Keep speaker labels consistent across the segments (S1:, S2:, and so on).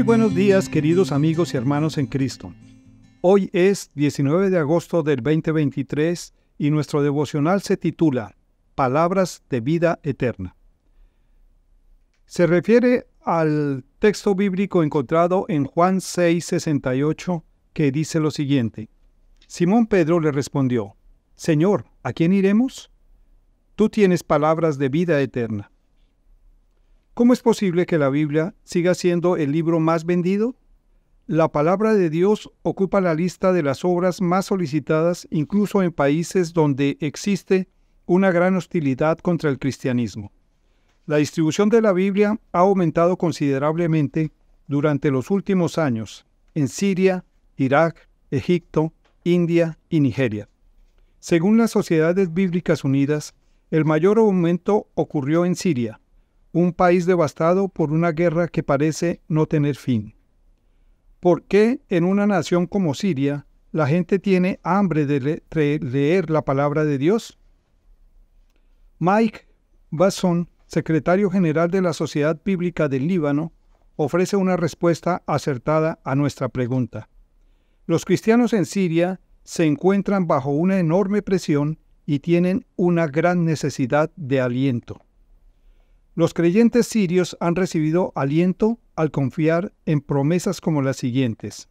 S1: Muy buenos días queridos amigos y hermanos en Cristo. Hoy es 19 de agosto del 2023 y nuestro devocional se titula Palabras de vida eterna. Se refiere al texto bíblico encontrado en Juan 6:68 que dice lo siguiente. Simón Pedro le respondió, Señor, ¿a quién iremos? Tú tienes palabras de vida eterna. ¿Cómo es posible que la Biblia siga siendo el libro más vendido? La palabra de Dios ocupa la lista de las obras más solicitadas incluso en países donde existe una gran hostilidad contra el cristianismo. La distribución de la Biblia ha aumentado considerablemente durante los últimos años en Siria, Irak, Egipto, India y Nigeria. Según las Sociedades Bíblicas Unidas, el mayor aumento ocurrió en Siria, un país devastado por una guerra que parece no tener fin. ¿Por qué en una nación como Siria la gente tiene hambre de, leer la palabra de Dios? Mike Basson, secretario general de la Sociedad Bíblica del Líbano, ofrece una respuesta acertada a nuestra pregunta. Los cristianos en Siria se encuentran bajo una enorme presión y tienen una gran necesidad de aliento. Los creyentes sirios han recibido aliento al confiar en promesas como las siguientes.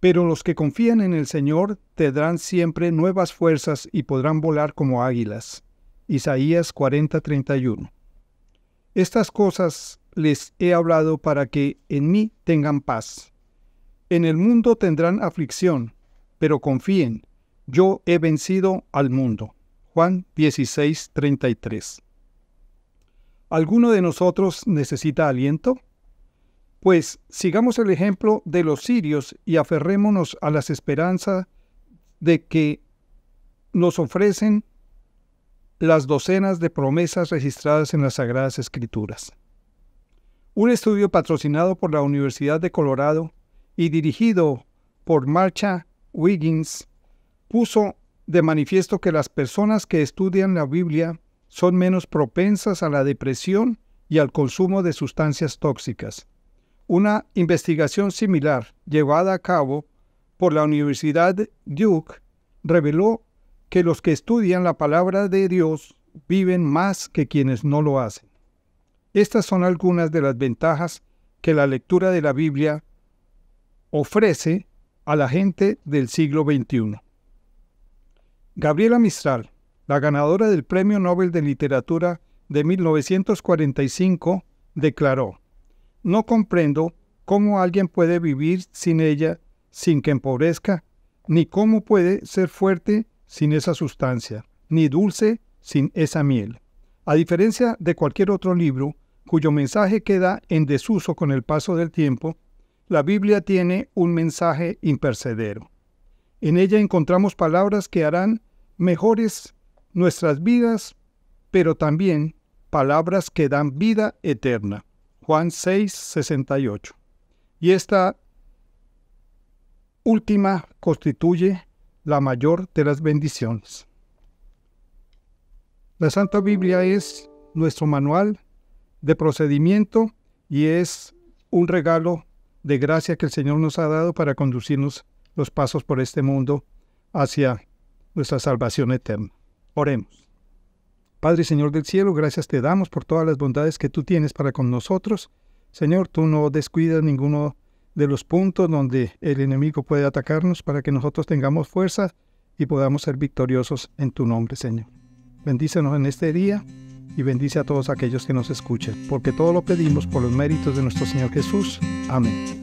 S1: Pero los que confían en el Señor tendrán siempre nuevas fuerzas y podrán volar como águilas. Isaías 40:31. Estas cosas les he hablado para que en mí tengan paz. En el mundo tendrán aflicción, pero confíen, yo he vencido al mundo. Juan 16:33. ¿Alguno de nosotros necesita aliento? Pues sigamos el ejemplo de los sirios y aferrémonos a las esperanzas de que nos ofrecen las docenas de promesas registradas en las Sagradas Escrituras. Un estudio patrocinado por la Universidad de Colorado y dirigido por Marcha Wiggins puso de manifiesto que las personas que estudian la Biblia son menos propensas a la depresión y al consumo de sustancias tóxicas. Una investigación similar llevada a cabo por la Universidad Duke reveló que los que estudian la palabra de Dios viven más que quienes no lo hacen. Estas son algunas de las ventajas que la lectura de la Biblia ofrece a la gente del siglo XXI. Gabriela Mistral, la ganadora del Premio Nobel de Literatura de 1945, declaró, No comprendo cómo alguien puede vivir sin ella sin que empobrezca, ni cómo puede ser fuerte sin esa sustancia, ni dulce sin esa miel. A diferencia de cualquier otro libro, cuyo mensaje queda en desuso con el paso del tiempo, la Biblia tiene un mensaje impercedero. En ella encontramos palabras que harán mejores nuestras vidas, pero también palabras que dan vida eterna. Juan 6, 68. Y esta última constituye la mayor de las bendiciones. La Santa Biblia es nuestro manual de procedimiento y es un regalo de gracia que el Señor nos ha dado para conducirnos los pasos por este mundo hacia nuestra salvación eterna. Oremos. Padre Señor del cielo, gracias te damos por todas las bondades que tú tienes para con nosotros. Señor, tú no descuidas ninguno de los puntos donde el enemigo puede atacarnos para que nosotros tengamos fuerza y podamos ser victoriosos en tu nombre, Señor. Bendícenos en este día y bendice a todos aquellos que nos escuchen, porque todo lo pedimos por los méritos de nuestro Señor Jesús. Amén.